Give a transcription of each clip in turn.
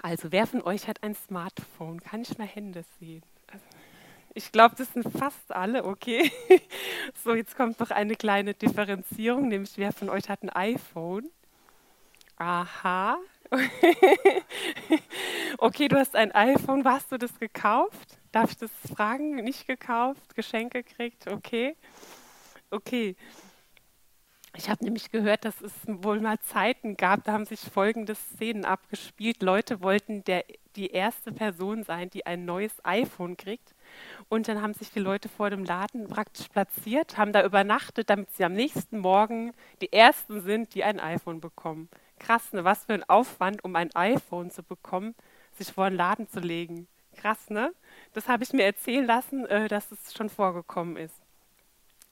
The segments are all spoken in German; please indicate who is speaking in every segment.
Speaker 1: Also, wer von euch hat ein Smartphone? Kann ich mal Hände sehen? Also, ich glaube, das sind fast alle, okay. So, jetzt kommt noch eine kleine Differenzierung, nämlich wer von euch hat ein iPhone? Aha. Okay, du hast ein iPhone. Wo hast du das gekauft? Darf ich das fragen? Nicht gekauft? Geschenke gekriegt? Okay. Okay. Ich habe nämlich gehört, dass es wohl mal Zeiten gab, da haben sich folgende Szenen abgespielt. Leute wollten der, die erste Person sein, die ein neues iPhone kriegt. Und dann haben sich die Leute vor dem Laden praktisch platziert, haben da übernachtet, damit sie am nächsten Morgen die Ersten sind, die ein iPhone bekommen. Krass, ne? Was für ein Aufwand, um ein iPhone zu bekommen, sich vor den Laden zu legen. Krass, ne? Das habe ich mir erzählen lassen, äh, dass es schon vorgekommen ist.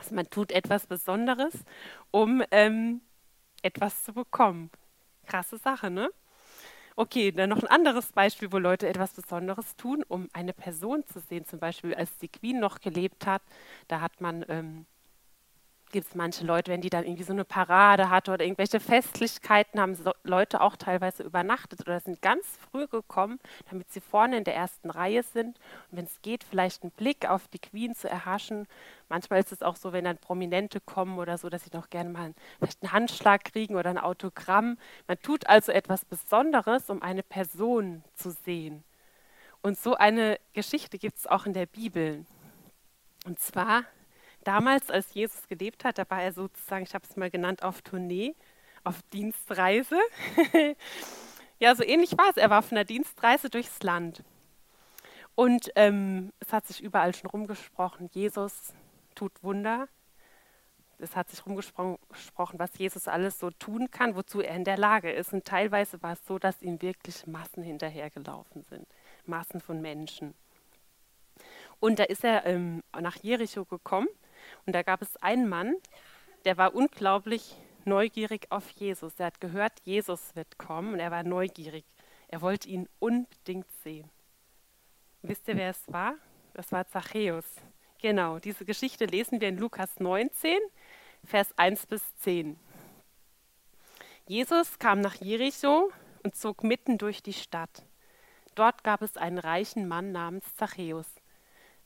Speaker 1: Also man tut etwas Besonderes, um ähm, etwas zu bekommen. Krasse Sache, ne? Okay, dann noch ein anderes Beispiel, wo Leute etwas Besonderes tun, um eine Person zu sehen. Zum Beispiel, als die Queen noch gelebt hat, da hat man ähm, gibt es manche Leute, wenn die dann irgendwie so eine Parade hatte oder irgendwelche Festlichkeiten, haben so Leute auch teilweise übernachtet oder sind ganz früh gekommen, damit sie vorne in der ersten Reihe sind. Und wenn es geht, vielleicht einen Blick auf die Queen zu erhaschen. Manchmal ist es auch so, wenn dann Prominente kommen oder so, dass sie doch gerne mal einen, vielleicht einen Handschlag kriegen oder ein Autogramm. Man tut also etwas Besonderes, um eine Person zu sehen. Und so eine Geschichte gibt es auch in der Bibel. Und zwar damals, als Jesus gelebt hat, da war er sozusagen, ich habe es mal genannt, auf Tournee, auf Dienstreise. ja, so ähnlich war es. Er war auf einer Dienstreise durchs Land. Und ähm, es hat sich überall schon rumgesprochen, Jesus tut Wunder. Es hat sich rumgesprochen, was Jesus alles so tun kann, wozu er in der Lage ist. Und teilweise war es so, dass ihm wirklich Massen hinterhergelaufen sind. Massen von Menschen. Und da ist er ähm, nach Jericho gekommen und da gab es einen Mann, der war unglaublich neugierig auf Jesus. Er hat gehört, Jesus wird kommen und er war neugierig. Er wollte ihn unbedingt sehen. Wisst ihr, wer es war? Das war Zachäus. Genau, diese Geschichte lesen wir in Lukas 19, Vers 1 bis 10. Jesus kam nach Jericho und zog mitten durch die Stadt. Dort gab es einen reichen Mann namens Zachäus.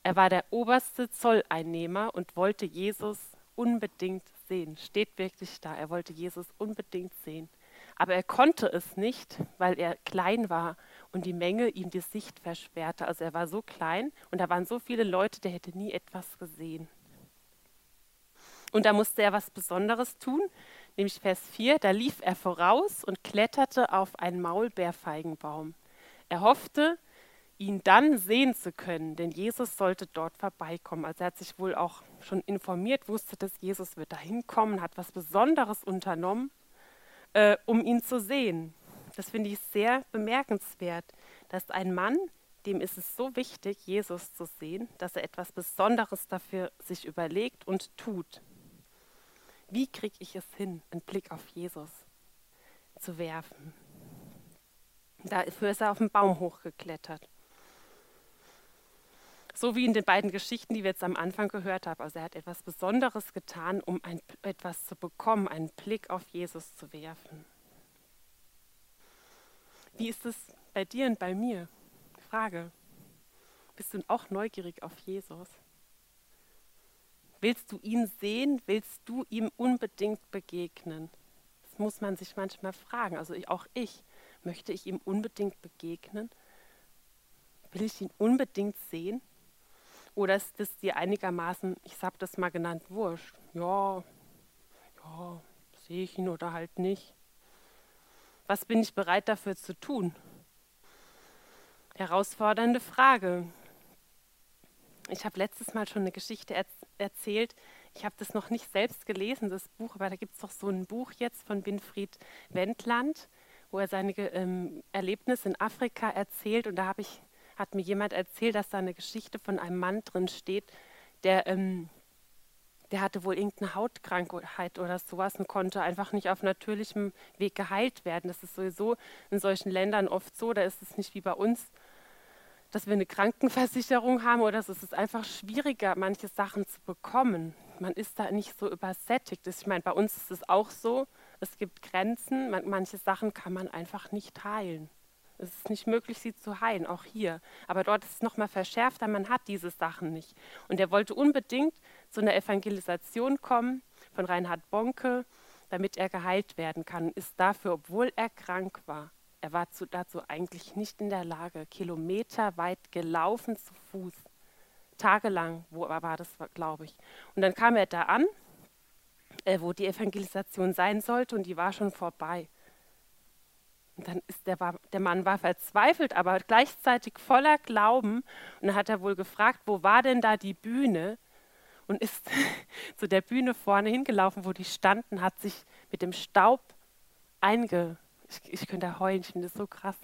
Speaker 1: Er war der oberste Zolleinnehmer und wollte Jesus unbedingt sehen. Steht wirklich da. Er wollte Jesus unbedingt sehen. Aber er konnte es nicht, weil er klein war und die Menge ihm die Sicht versperrte. Also er war so klein und da waren so viele Leute, der hätte nie etwas gesehen. Und da musste er was Besonderes tun, nämlich Vers 4, da lief er voraus und kletterte auf einen Maulbeerfeigenbaum. Er hoffte, ihn dann sehen zu können, denn Jesus sollte dort vorbeikommen. Also er hat sich wohl auch schon informiert, wusste, dass Jesus wird dahin kommen, hat was Besonderes unternommen, äh, um ihn zu sehen. Das finde ich sehr bemerkenswert, dass ein Mann, dem ist es so wichtig, Jesus zu sehen, dass er etwas Besonderes dafür sich überlegt und tut. Wie kriege ich es hin, einen Blick auf Jesus zu werfen? Dafür ist er auf den Baum hochgeklettert. So wie in den beiden Geschichten, die wir jetzt am Anfang gehört haben. Also er hat etwas Besonderes getan, um ein, etwas zu bekommen, einen Blick auf Jesus zu werfen. Wie ist es bei dir und bei mir? Frage. Bist du auch neugierig auf Jesus? Willst du ihn sehen? Willst du ihm unbedingt begegnen? Das muss man sich manchmal fragen. Also auch ich. Möchte ich ihm unbedingt begegnen? Will ich ihn unbedingt sehen? Oder ist das dir einigermaßen, ich habe das mal genannt, wurscht? Ja, ja, sehe ich ihn oder halt nicht. Was bin ich bereit dafür zu tun? Herausfordernde Frage. Ich habe letztes Mal schon eine Geschichte er erzählt. Ich habe das noch nicht selbst gelesen, das Buch, aber da gibt es doch so ein Buch jetzt von Winfried Wendland, wo er seine ähm, Erlebnisse in Afrika erzählt. Und da habe ich hat mir jemand erzählt, dass da eine Geschichte von einem Mann drin steht, der, ähm, der hatte wohl irgendeine Hautkrankheit oder sowas und konnte einfach nicht auf natürlichem Weg geheilt werden. Das ist sowieso in solchen Ländern oft so, da ist es nicht wie bei uns, dass wir eine Krankenversicherung haben oder so. Es ist einfach schwieriger, manche Sachen zu bekommen. Man ist da nicht so übersättigt. Ich meine, bei uns ist es auch so, es gibt Grenzen, man, manche Sachen kann man einfach nicht heilen. Es ist nicht möglich, sie zu heilen, auch hier. Aber dort ist es nochmal verschärfter, man hat diese Sachen nicht. Und er wollte unbedingt zu einer Evangelisation kommen von Reinhard Bonke, damit er geheilt werden kann. Ist dafür, obwohl er krank war, er war zu, dazu eigentlich nicht in der Lage, kilometerweit gelaufen zu Fuß. Tagelang, wo war das, glaube ich. Und dann kam er da an, äh, wo die Evangelisation sein sollte, und die war schon vorbei. Und dann ist der, der Mann war verzweifelt, aber gleichzeitig voller Glauben. Und dann hat er wohl gefragt, wo war denn da die Bühne? Und ist zu der Bühne vorne hingelaufen, wo die standen, hat sich mit dem Staub einge... Ich, ich könnte heulen, ich finde das so krass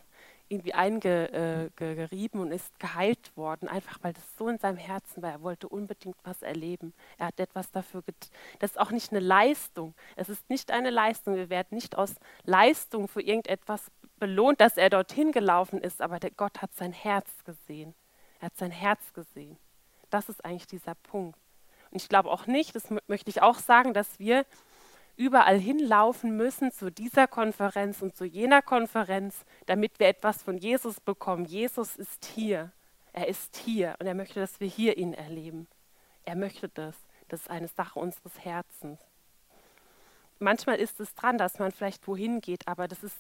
Speaker 1: irgendwie eingerieben und ist geheilt worden, einfach weil das so in seinem Herzen war. Er wollte unbedingt was erleben. Er hat etwas dafür getan. Das ist auch nicht eine Leistung. Es ist nicht eine Leistung. Wir werden nicht aus Leistung für irgendetwas belohnt, dass er dorthin gelaufen ist, aber der Gott hat sein Herz gesehen. Er hat sein Herz gesehen. Das ist eigentlich dieser Punkt. Und ich glaube auch nicht, das möchte ich auch sagen, dass wir überall hinlaufen müssen zu dieser Konferenz und zu jener Konferenz, damit wir etwas von Jesus bekommen. Jesus ist hier. Er ist hier und er möchte, dass wir hier ihn erleben. Er möchte das. Das ist eine Sache unseres Herzens. Manchmal ist es dran, dass man vielleicht wohin geht, aber das ist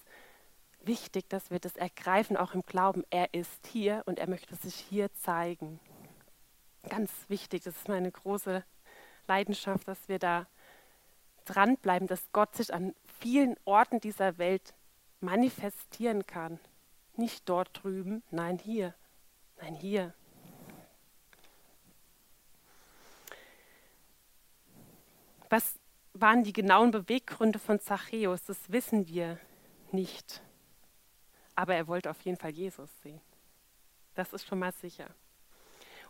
Speaker 1: wichtig, dass wir das ergreifen, auch im Glauben. Er ist hier und er möchte sich hier zeigen. Ganz wichtig, das ist meine große Leidenschaft, dass wir da dranbleiben, dass Gott sich an vielen Orten dieser Welt manifestieren kann. Nicht dort drüben, nein hier, nein hier. Was waren die genauen Beweggründe von Zachäus? Das wissen wir nicht. Aber er wollte auf jeden Fall Jesus sehen. Das ist schon mal sicher.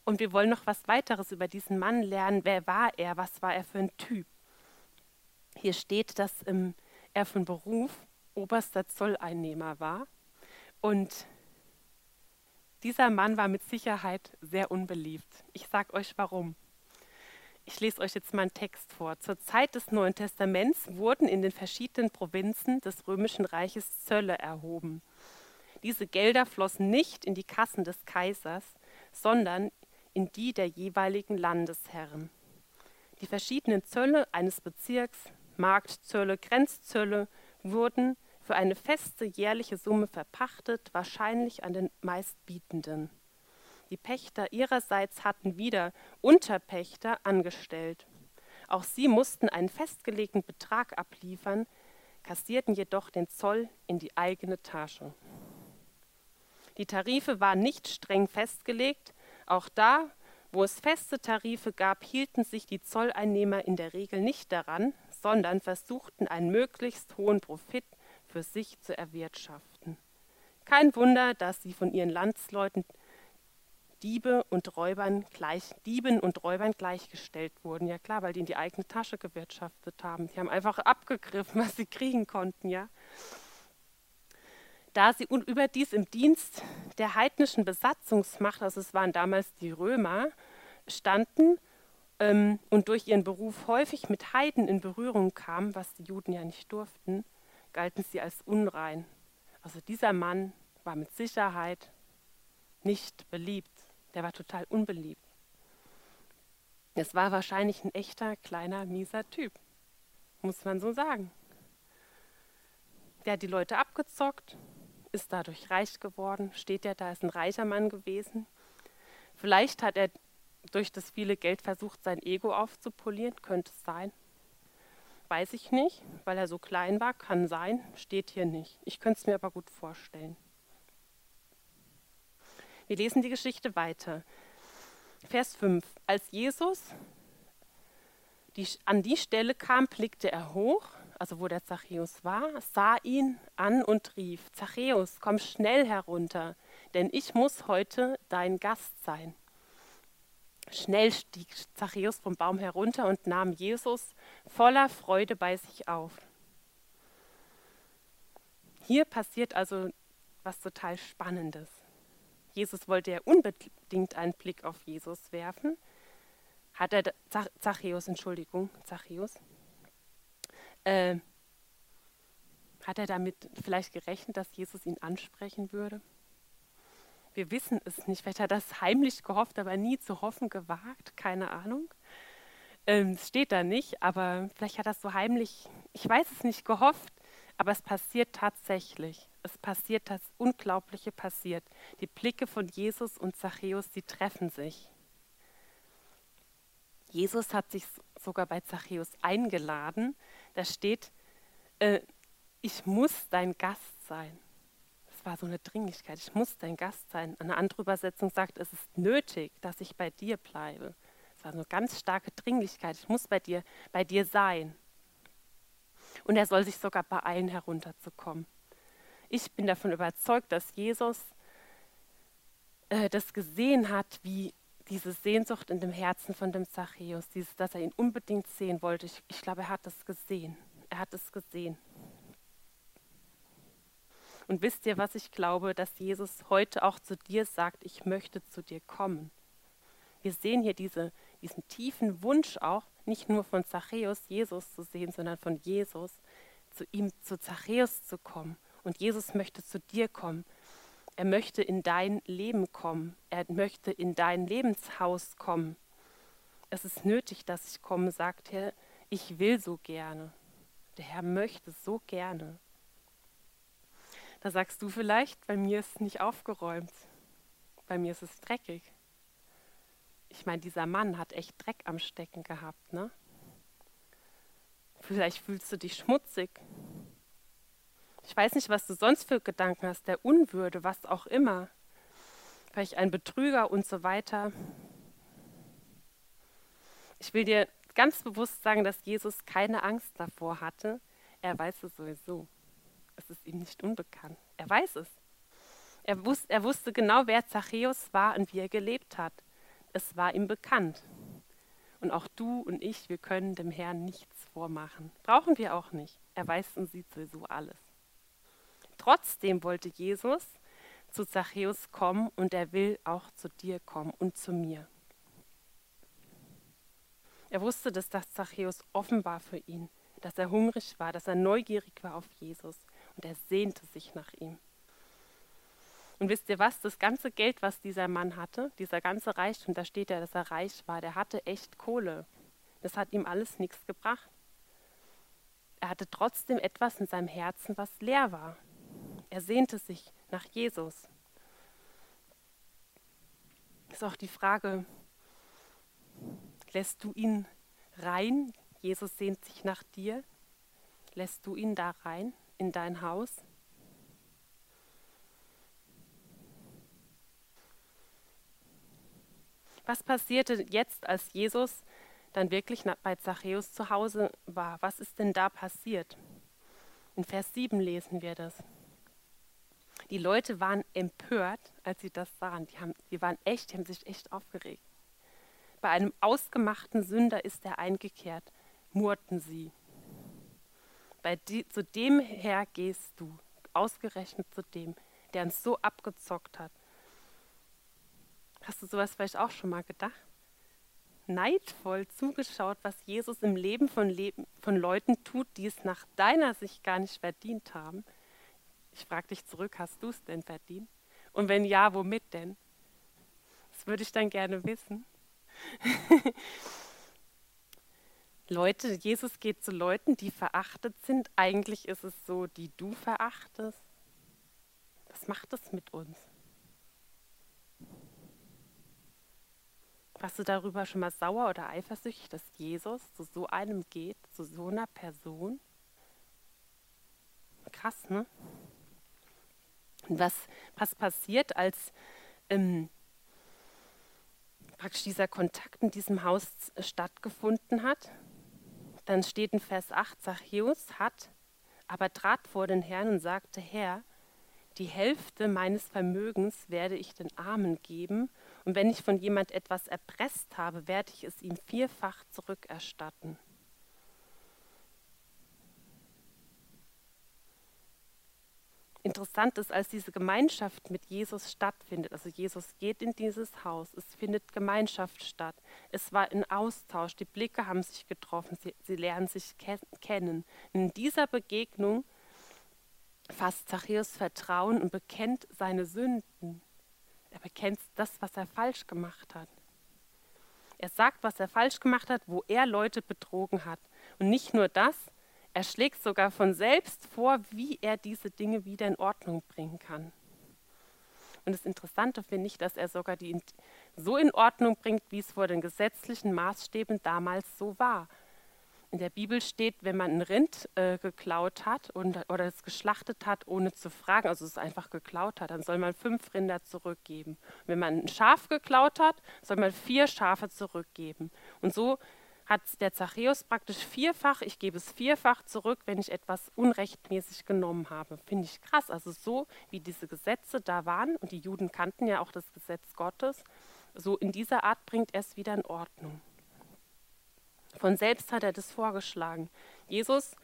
Speaker 1: Und wir wollen noch was weiteres über diesen Mann lernen. Wer war er? Was war er für ein Typ? Hier steht, dass ähm, er von Beruf oberster Zolleinnehmer war. Und dieser Mann war mit Sicherheit sehr unbeliebt. Ich sage euch warum. Ich lese euch jetzt mal einen Text vor. Zur Zeit des Neuen Testaments wurden in den verschiedenen Provinzen des Römischen Reiches Zölle erhoben. Diese Gelder flossen nicht in die Kassen des Kaisers, sondern in die der jeweiligen Landesherren. Die verschiedenen Zölle eines Bezirks Marktzölle, Grenzzölle wurden für eine feste jährliche Summe verpachtet, wahrscheinlich an den Meistbietenden. Die Pächter ihrerseits hatten wieder Unterpächter angestellt. Auch sie mussten einen festgelegten Betrag abliefern, kassierten jedoch den Zoll in die eigene Tasche. Die Tarife waren nicht streng festgelegt, auch da, wo es feste Tarife gab, hielten sich die Zolleinnehmer in der Regel nicht daran, sondern versuchten einen möglichst hohen Profit für sich zu erwirtschaften. Kein Wunder, dass sie von ihren Landsleuten Diebe und Räubern gleich, Dieben und Räubern gleichgestellt wurden. Ja klar, weil die in die eigene Tasche gewirtschaftet haben. Die haben einfach abgegriffen, was sie kriegen konnten, ja. Da sie überdies im Dienst der heidnischen Besatzungsmacht, also es waren damals die Römer, standen, ähm, und durch ihren Beruf häufig mit Heiden in Berührung kamen, was die Juden ja nicht durften, galten sie als unrein. Also dieser Mann war mit Sicherheit nicht beliebt. Der war total unbeliebt. Es war wahrscheinlich ein echter, kleiner, mieser Typ, muss man so sagen. Der hat die Leute abgezockt, ist dadurch reich geworden, steht ja da, ist ein reicher Mann gewesen. Vielleicht hat er durch das viele Geld versucht, sein Ego aufzupolieren? Könnte es sein. Weiß ich nicht, weil er so klein war, kann sein, steht hier nicht. Ich könnte es mir aber gut vorstellen. Wir lesen die Geschichte weiter. Vers 5. Als Jesus die, an die Stelle kam, blickte er hoch, also wo der Zachäus war, sah ihn an und rief, Zachäus, komm schnell herunter, denn ich muss heute dein Gast sein. Schnell stieg Zachäus vom Baum herunter und nahm Jesus voller Freude bei sich auf. Hier passiert also was total Spannendes. Jesus wollte ja unbedingt einen Blick auf Jesus werfen. Hat er Zachäus, Entschuldigung, Zachäus. Äh, Hat er damit vielleicht gerechnet, dass Jesus ihn ansprechen würde? Wir wissen es nicht. Vielleicht hat er das heimlich gehofft, aber nie zu hoffen gewagt. Keine Ahnung. Ähm, es steht da nicht, aber vielleicht hat er so heimlich, ich weiß es nicht, gehofft. Aber es passiert tatsächlich. Es passiert, das Unglaubliche passiert. Die Blicke von Jesus und Zachäus, die treffen sich. Jesus hat sich sogar bei Zachäus eingeladen. Da steht, äh, ich muss dein Gast sein. War so eine Dringlichkeit. Ich muss dein Gast sein. Eine andere Übersetzung sagt, es ist nötig, dass ich bei dir bleibe. Es war so eine ganz starke Dringlichkeit. Ich muss bei dir, bei dir sein. Und er soll sich sogar beeilen, herunterzukommen. Ich bin davon überzeugt, dass Jesus äh, das gesehen hat, wie diese Sehnsucht in dem Herzen von dem Zachäus, dieses, dass er ihn unbedingt sehen wollte. Ich, ich glaube, er hat das gesehen. Er hat es gesehen. Und wisst ihr, was ich glaube, dass Jesus heute auch zu dir sagt, ich möchte zu dir kommen. Wir sehen hier diese, diesen tiefen Wunsch auch, nicht nur von Zachäus Jesus zu sehen, sondern von Jesus zu ihm, zu Zachäus zu kommen. Und Jesus möchte zu dir kommen. Er möchte in dein Leben kommen. Er möchte in dein Lebenshaus kommen. Es ist nötig, dass ich komme, sagt er. Ich will so gerne. Der Herr möchte so gerne. Da sagst du vielleicht, bei mir ist es nicht aufgeräumt. Bei mir ist es dreckig. Ich meine, dieser Mann hat echt Dreck am Stecken gehabt, ne? Vielleicht fühlst du dich schmutzig. Ich weiß nicht, was du sonst für Gedanken hast, der Unwürde, was auch immer. Vielleicht ein Betrüger und so weiter. Ich will dir ganz bewusst sagen, dass Jesus keine Angst davor hatte. Er weiß es sowieso. Es ist ihm nicht unbekannt. Er weiß es. Er, wus er wusste genau, wer Zachäus war und wie er gelebt hat. Es war ihm bekannt. Und auch du und ich, wir können dem Herrn nichts vormachen. Brauchen wir auch nicht. Er weiß und sieht sowieso alles. Trotzdem wollte Jesus zu Zachäus kommen und er will auch zu dir kommen und zu mir. Er wusste, dass das Zachäus offen war für ihn, dass er hungrig war, dass er neugierig war auf Jesus und er sehnte sich nach ihm. Und wisst ihr was? Das ganze Geld, was dieser Mann hatte, dieser ganze Reichtum, da steht ja, dass er reich war, der hatte echt Kohle. Das hat ihm alles nichts gebracht. Er hatte trotzdem etwas in seinem Herzen, was leer war. Er sehnte sich nach Jesus. Ist auch die Frage, lässt du ihn rein? Jesus sehnt sich nach dir. Lässt du ihn da rein in dein Haus? Was passierte jetzt, als Jesus dann wirklich bei Zachäus zu Hause war? Was ist denn da passiert? In Vers 7 lesen wir das. Die Leute waren empört, als sie das sahen. Die, haben, die waren echt, die haben sich echt aufgeregt. Bei einem ausgemachten Sünder ist er eingekehrt, murrten sie. Bei die, zu dem her gehst du, ausgerechnet zu dem, der uns so abgezockt hat. Hast du sowas vielleicht auch schon mal gedacht? Neidvoll zugeschaut, was Jesus im Leben von, Leben von Leuten tut, die es nach deiner Sicht gar nicht verdient haben. Ich frage dich zurück, hast du es denn verdient? Und wenn ja, womit denn? Das würde ich dann gerne wissen. Leute, Jesus geht zu Leuten, die verachtet sind. Eigentlich ist es so, die du verachtest. Was macht es mit uns? Warst du darüber schon mal sauer oder eifersüchtig, dass Jesus zu so einem geht, zu so einer Person? Krass, ne? Und was, was passiert, als ähm, praktisch dieser Kontakt in diesem Haus stattgefunden hat? Dann steht in Vers 8, Zachäus hat aber trat vor den Herrn und sagte, Herr, die Hälfte meines Vermögens werde ich den Armen geben, und wenn ich von jemand etwas erpresst habe, werde ich es ihm vierfach zurückerstatten. Interessant ist, als diese Gemeinschaft mit Jesus stattfindet, also Jesus geht in dieses Haus, es findet Gemeinschaft statt, es war ein Austausch, die Blicke haben sich getroffen, sie, sie lernen sich ke kennen. In dieser Begegnung fasst Zachäus Vertrauen und bekennt seine Sünden. Er bekennt das, was er falsch gemacht hat. Er sagt, was er falsch gemacht hat, wo er Leute betrogen hat. Und nicht nur das, er schlägt sogar von selbst vor, wie er diese Dinge wieder in Ordnung bringen kann. Und das Interessante finde ich, dass er sogar die so in Ordnung bringt, wie es vor den gesetzlichen Maßstäben damals so war. In der Bibel steht, wenn man ein Rind äh, geklaut hat und, oder es geschlachtet hat, ohne zu fragen, also es einfach geklaut hat, dann soll man fünf Rinder zurückgeben. Wenn man ein Schaf geklaut hat, soll man vier Schafe zurückgeben. Und so hat der Zachäus praktisch vierfach, ich gebe es vierfach zurück, wenn ich etwas unrechtmäßig genommen habe. Finde ich krass. Also so wie diese Gesetze da waren, und die Juden kannten ja auch das Gesetz Gottes, so in dieser Art bringt er es wieder in Ordnung. Von selbst hat er das vorgeschlagen. Jesus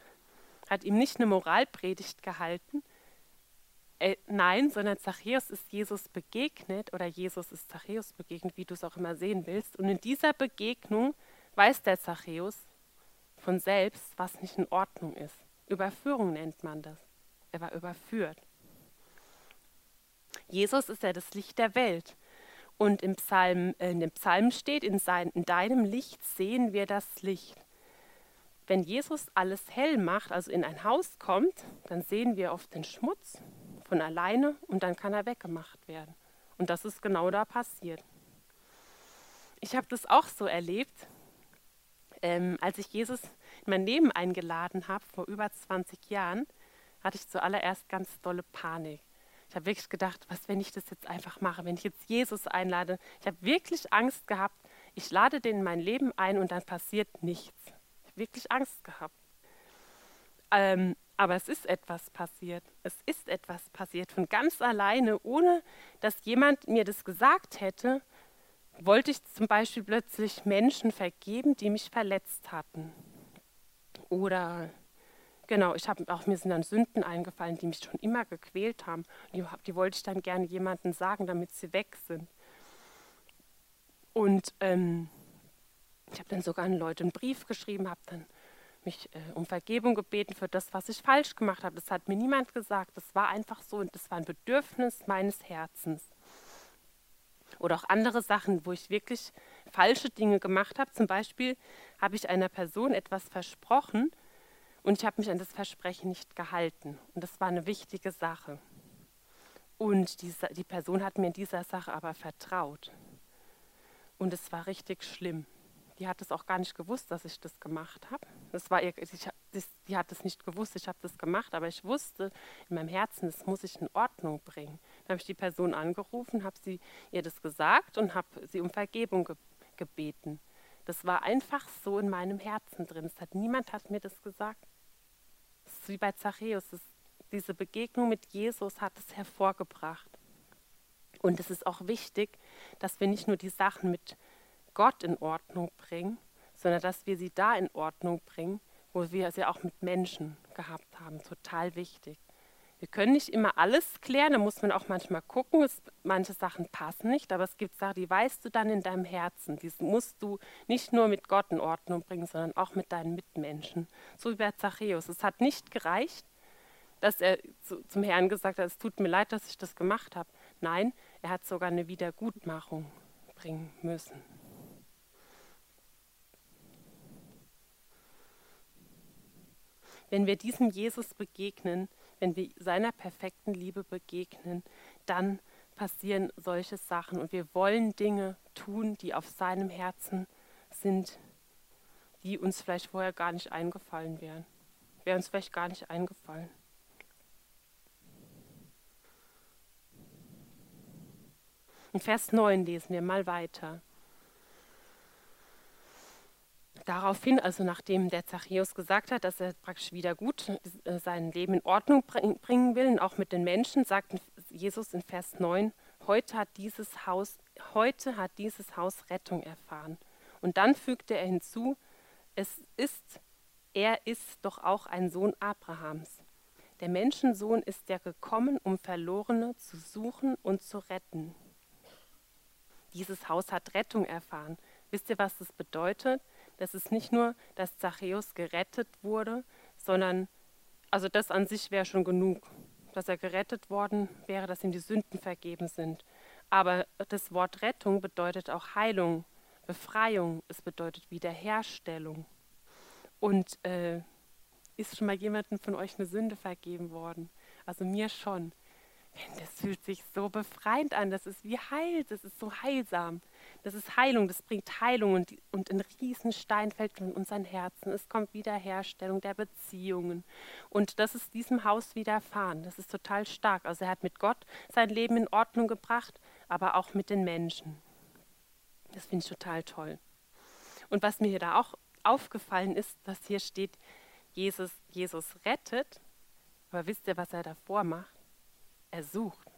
Speaker 1: hat ihm nicht eine Moralpredigt gehalten, äh, nein, sondern Zachäus ist Jesus begegnet oder Jesus ist Zachäus begegnet, wie du es auch immer sehen willst. Und in dieser Begegnung weiß der Zachäus von selbst, was nicht in Ordnung ist. Überführung nennt man das. Er war überführt. Jesus ist ja das Licht der Welt. Und im Psalm, äh, in dem Psalm steht, in, sein, in deinem Licht sehen wir das Licht. Wenn Jesus alles hell macht, also in ein Haus kommt, dann sehen wir oft den Schmutz von alleine und dann kann er weggemacht werden. Und das ist genau da passiert. Ich habe das auch so erlebt, ähm, als ich Jesus in mein Leben eingeladen habe, vor über 20 Jahren, hatte ich zuallererst ganz dolle Panik. Ich habe wirklich gedacht, was, wenn ich das jetzt einfach mache, wenn ich jetzt Jesus einlade. Ich habe wirklich Angst gehabt, ich lade den in mein Leben ein und dann passiert nichts. Ich habe wirklich Angst gehabt. Ähm, aber es ist etwas passiert. Es ist etwas passiert von ganz alleine, ohne dass jemand mir das gesagt hätte, wollte ich zum Beispiel plötzlich Menschen vergeben, die mich verletzt hatten. Oder Genau, ich habe auch mir sind dann Sünden eingefallen, die mich schon immer gequält haben. Die, die wollte ich dann gerne jemandem sagen, damit sie weg sind. Und ähm, ich habe dann sogar an Leute einen Brief geschrieben, habe dann mich äh, um Vergebung gebeten für das, was ich falsch gemacht habe. Das hat mir niemand gesagt. Das war einfach so und das war ein Bedürfnis meines Herzens. Oder auch andere Sachen, wo ich wirklich falsche Dinge gemacht habe. Zum Beispiel habe ich einer Person etwas versprochen und ich habe mich an das Versprechen nicht gehalten. Und das war eine wichtige Sache. Und die, die Person hat mir in dieser Sache aber vertraut. Und es war richtig schlimm. Die hat es auch gar nicht gewusst, dass ich das gemacht habe. Das war ihr, ich, das, die hat es nicht gewusst, ich habe das gemacht, aber ich wusste in meinem Herzen, das muss ich in Ordnung bringen. Dann habe ich die Person angerufen, habe ihr das gesagt und habe sie um Vergebung ge gebeten. Das war einfach so in meinem Herzen drin. Es hat niemand hat mir das gesagt wie bei Zachäus. Das, diese Begegnung mit Jesus hat es hervorgebracht. Und es ist auch wichtig, dass wir nicht nur die Sachen mit Gott in Ordnung bringen, sondern dass wir sie da in Ordnung bringen, wo wir sie auch mit Menschen gehabt haben. Total wichtig. Wir können nicht immer alles klären, da muss man auch manchmal gucken. Es, manche Sachen passen nicht, aber es gibt Sachen, die weißt du dann in deinem Herzen. Die musst du nicht nur mit Gott in Ordnung bringen, sondern auch mit deinen Mitmenschen. So wie bei Zachäus. Es hat nicht gereicht, dass er zu, zum Herrn gesagt hat, es tut mir leid, dass ich das gemacht habe. Nein, er hat sogar eine Wiedergutmachung bringen müssen. Wenn wir diesem Jesus begegnen, wenn wir seiner perfekten Liebe begegnen, dann passieren solche Sachen und wir wollen Dinge tun, die auf seinem Herzen sind, die uns vielleicht vorher gar nicht eingefallen wären. Wäre uns vielleicht gar nicht eingefallen. In Vers 9 lesen wir mal weiter. Daraufhin, also nachdem der Zachäus gesagt hat, dass er praktisch wieder gut äh, sein Leben in Ordnung bringen will, und auch mit den Menschen, sagt Jesus in Vers 9, heute hat dieses Haus, heute hat dieses Haus Rettung erfahren. Und dann fügte er hinzu, es ist, er ist doch auch ein Sohn Abrahams. Der Menschensohn ist ja gekommen, um Verlorene zu suchen und zu retten. Dieses Haus hat Rettung erfahren. Wisst ihr, was das bedeutet? Das ist nicht nur, dass Zachäus gerettet wurde, sondern, also das an sich wäre schon genug. dass er gerettet worden wäre, dass ihm die Sünden vergeben sind. Aber das Wort Rettung bedeutet auch Heilung, Befreiung, es bedeutet Wiederherstellung. Und äh, ist schon mal jemandem von euch eine Sünde vergeben worden? Also mir schon. Das fühlt sich so befreiend an, das ist wie Heil, das ist so heilsam. Das ist Heilung, das bringt Heilung und, und ein Riesenstein fällt von unseren Herzen. Es kommt Wiederherstellung der Beziehungen. Und das ist diesem Haus widerfahren. Das ist total stark. Also er hat mit Gott sein Leben in Ordnung gebracht, aber auch mit den Menschen. Das finde ich total toll. Und was mir da auch aufgefallen ist, dass hier steht, Jesus, Jesus rettet. Aber wisst ihr, was er davor macht? Er sucht.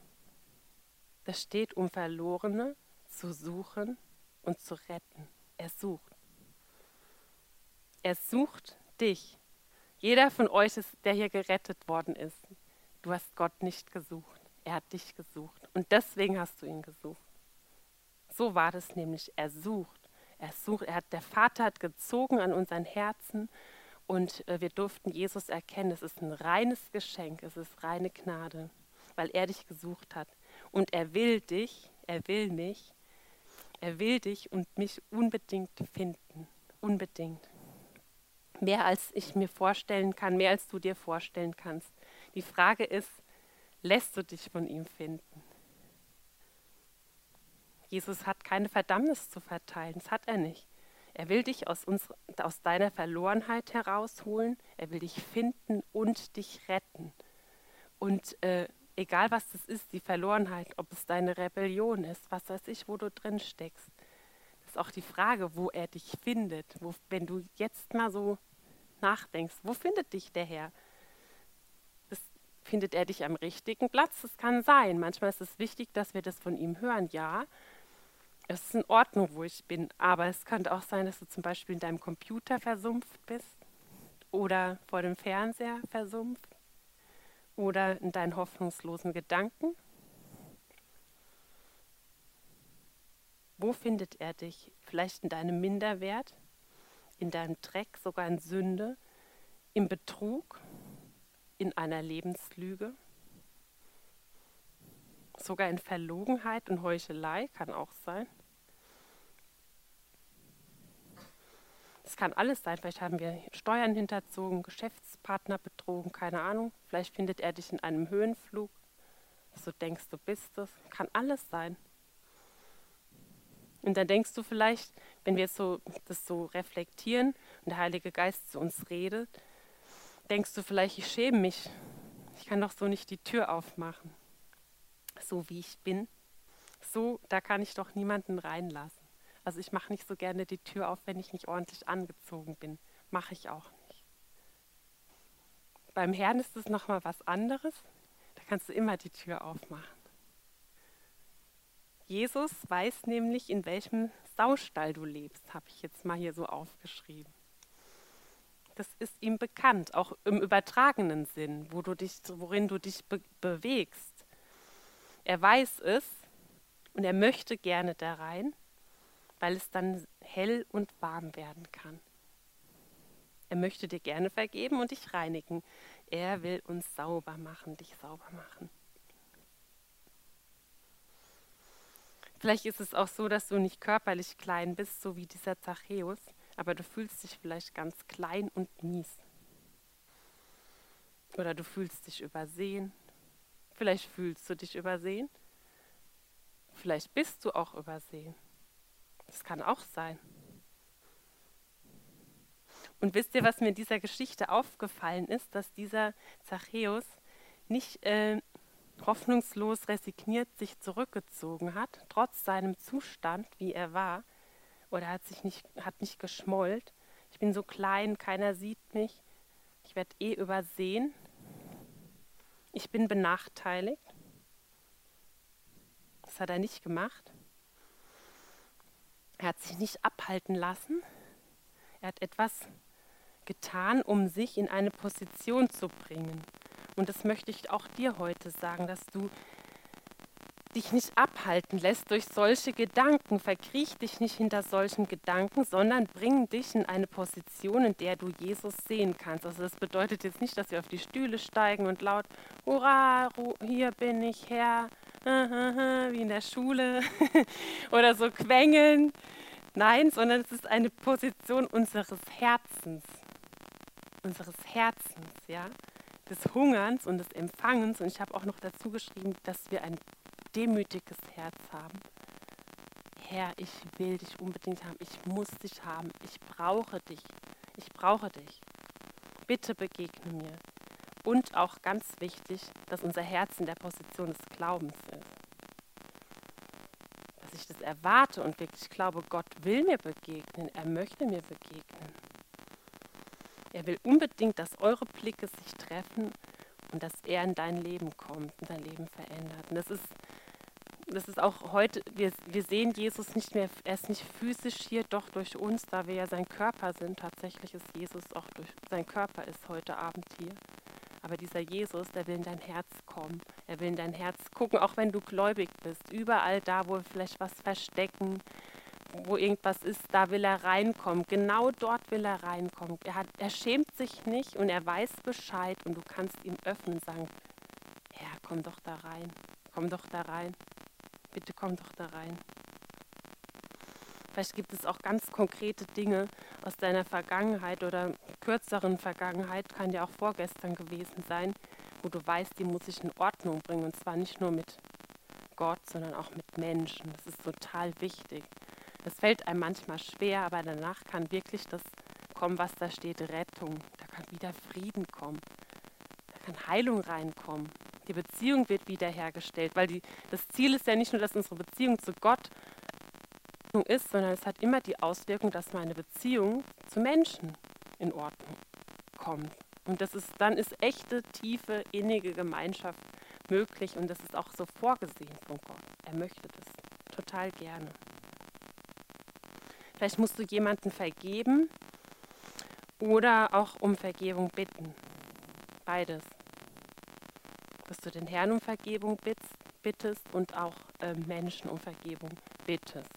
Speaker 1: Das steht, um Verlorene zu suchen und zu retten. Er sucht. Er sucht dich. Jeder von euch, ist, der hier gerettet worden ist, du hast Gott nicht gesucht. Er hat dich gesucht. Und deswegen hast du ihn gesucht. So war das nämlich. Er sucht. Er sucht. Er hat, der Vater hat gezogen an unseren Herzen und äh, wir durften Jesus erkennen. Es ist ein reines Geschenk. Es ist reine Gnade weil er dich gesucht hat. Und er will dich, er will mich, er will dich und mich unbedingt finden. Unbedingt. Mehr als ich mir vorstellen kann, mehr als du dir vorstellen kannst. Die Frage ist, lässt du dich von ihm finden? Jesus hat keine Verdammnis zu verteilen, das hat er nicht. Er will dich aus, uns, aus deiner Verlorenheit herausholen, er will dich finden und dich retten. Und äh, egal was das ist, die Verlorenheit, ob es deine Rebellion ist, was weiß ich, wo du drin steckst. Das ist auch die Frage, wo er dich findet. Wo, wenn du jetzt mal so nachdenkst, wo findet dich der Herr? Das, findet er dich am richtigen Platz? Das kann sein. Manchmal ist es wichtig, dass wir das von ihm hören. Ja, es ist in Ordnung, wo ich bin. Aber es könnte auch sein, dass du zum Beispiel in deinem Computer versumpft bist oder vor dem Fernseher versumpft oder in deinen hoffnungslosen Gedanken? Wo findet er dich? Vielleicht in deinem Minderwert, in deinem Dreck, sogar in Sünde, im Betrug, in einer Lebenslüge, sogar in Verlogenheit und Heuchelei kann auch sein. Es kann alles sein. Vielleicht haben wir Steuern hinterzogen, Geschäftspartner betrogen, keine Ahnung. Vielleicht findet er dich in einem Höhenflug, du denkst, du bist es. Kann alles sein. Und dann denkst du vielleicht, wenn wir so, das so reflektieren und der Heilige Geist zu uns redet, denkst du vielleicht, ich schäme mich. Ich kann doch so nicht die Tür aufmachen. So wie ich bin. So, da kann ich doch niemanden reinlassen. Also ich mache nicht so gerne die Tür auf, wenn ich nicht ordentlich angezogen bin. Mache ich auch nicht. Beim Herrn ist es nochmal was anderes. Da kannst du immer die Tür aufmachen. Jesus weiß nämlich, in welchem Saustall du lebst, habe ich jetzt mal hier so aufgeschrieben. Das ist ihm bekannt, auch im übertragenen Sinn, wo du dich, worin du dich be bewegst. Er weiß es und er möchte gerne da rein weil es dann hell und warm werden kann. Er möchte dir gerne vergeben und dich reinigen. Er will uns sauber machen, dich sauber machen. Vielleicht ist es auch so, dass du nicht körperlich klein bist, so wie dieser Zachäus, aber du fühlst dich vielleicht ganz klein und mies. Oder du fühlst dich übersehen. Vielleicht fühlst du dich übersehen. Vielleicht bist du auch übersehen. Das kann auch sein. Und wisst ihr, was mir in dieser Geschichte aufgefallen ist, dass dieser Zachäus nicht äh, hoffnungslos resigniert sich zurückgezogen hat, trotz seinem Zustand, wie er war, oder hat sich nicht, hat nicht geschmollt. Ich bin so klein, keiner sieht mich. Ich werde eh übersehen. Ich bin benachteiligt. Das hat er nicht gemacht. Er hat sich nicht abhalten lassen. Er hat etwas getan, um sich in eine Position zu bringen. Und das möchte ich auch dir heute sagen, dass du dich nicht abhalten lässt durch solche Gedanken. Verkriech dich nicht hinter solchen Gedanken, sondern bring dich in eine Position, in der du Jesus sehen kannst. Also das bedeutet jetzt nicht, dass wir auf die Stühle steigen und laut, hurra, hier bin ich Herr, wie in der Schule oder so quengeln. Nein, sondern es ist eine Position unseres Herzens. Unseres Herzens, ja des Hungerns und des Empfangens. Und ich habe auch noch dazu geschrieben, dass wir ein demütiges Herz haben. Herr, ich will dich unbedingt haben. Ich muss dich haben. Ich brauche dich. Ich brauche dich. Bitte begegne mir. Und auch ganz wichtig, dass unser Herz in der Position des Glaubens ist. Dass ich das erwarte und wirklich glaube, Gott will mir begegnen. Er möchte mir begegnen. Er will unbedingt, dass eure Blicke sich treffen und dass er in dein Leben kommt und dein Leben verändert. Und das ist, das ist auch heute, wir, wir sehen Jesus nicht mehr, er ist nicht physisch hier, doch durch uns, da wir ja sein Körper sind. Tatsächlich ist Jesus auch durch, sein Körper ist heute Abend hier. Aber dieser Jesus, der will in dein Herz kommen. Er will in dein Herz gucken, auch wenn du gläubig bist. Überall da, wo wir vielleicht was verstecken, wo irgendwas ist, da will er reinkommen. Genau dort will er reinkommen. Er, hat, er schämt sich nicht und er weiß Bescheid und du kannst ihm öffnen und sagen, Herr, komm doch da rein, komm doch da rein, bitte komm doch da rein. Vielleicht gibt es auch ganz konkrete Dinge aus deiner Vergangenheit oder kürzeren Vergangenheit, kann ja auch vorgestern gewesen sein, wo du weißt, die muss ich in Ordnung bringen und zwar nicht nur mit Gott, sondern auch mit Menschen. Das ist total wichtig. Das fällt einem manchmal schwer, aber danach kann wirklich das kommen, was da steht, Rettung. Da kann wieder Frieden kommen. Da kann Heilung reinkommen. Die Beziehung wird wiederhergestellt, weil die, das Ziel ist ja nicht nur, dass unsere Beziehung zu Gott ist, sondern es hat immer die Auswirkung, dass meine Beziehung zu Menschen in Ordnung kommt. Und das ist, dann ist echte, tiefe, innige Gemeinschaft möglich und das ist auch so vorgesehen von Gott. Er möchte das total gerne. Vielleicht musst du jemanden vergeben oder auch um Vergebung bitten. Beides. Dass du den Herrn um Vergebung bittest und auch äh, Menschen um Vergebung bittest.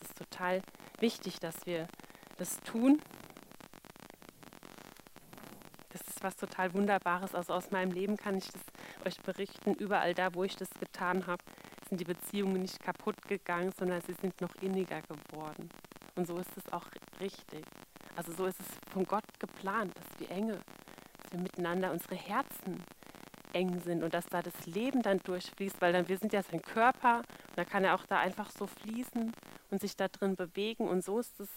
Speaker 1: Es ist total wichtig, dass wir das tun. Das ist was total Wunderbares. Also aus meinem Leben kann ich das euch berichten. Überall da, wo ich das getan habe, sind die Beziehungen nicht kaputt gegangen, sondern sie sind noch inniger geworden. Und so ist es auch richtig. Also so ist es von Gott geplant, dass wir enge, dass wir miteinander unsere Herzen eng sind und dass da das Leben dann durchfließt, weil dann wir sind ja sein Körper und da kann er auch da einfach so fließen und sich da drin bewegen und so ist es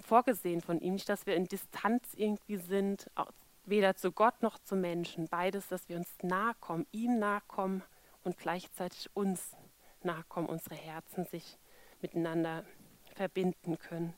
Speaker 1: vorgesehen von ihm, nicht, dass wir in Distanz irgendwie sind, weder zu Gott noch zu Menschen, beides, dass wir uns nahe kommen, ihm nahe kommen und gleichzeitig uns nahe kommen, unsere Herzen sich miteinander verbinden können.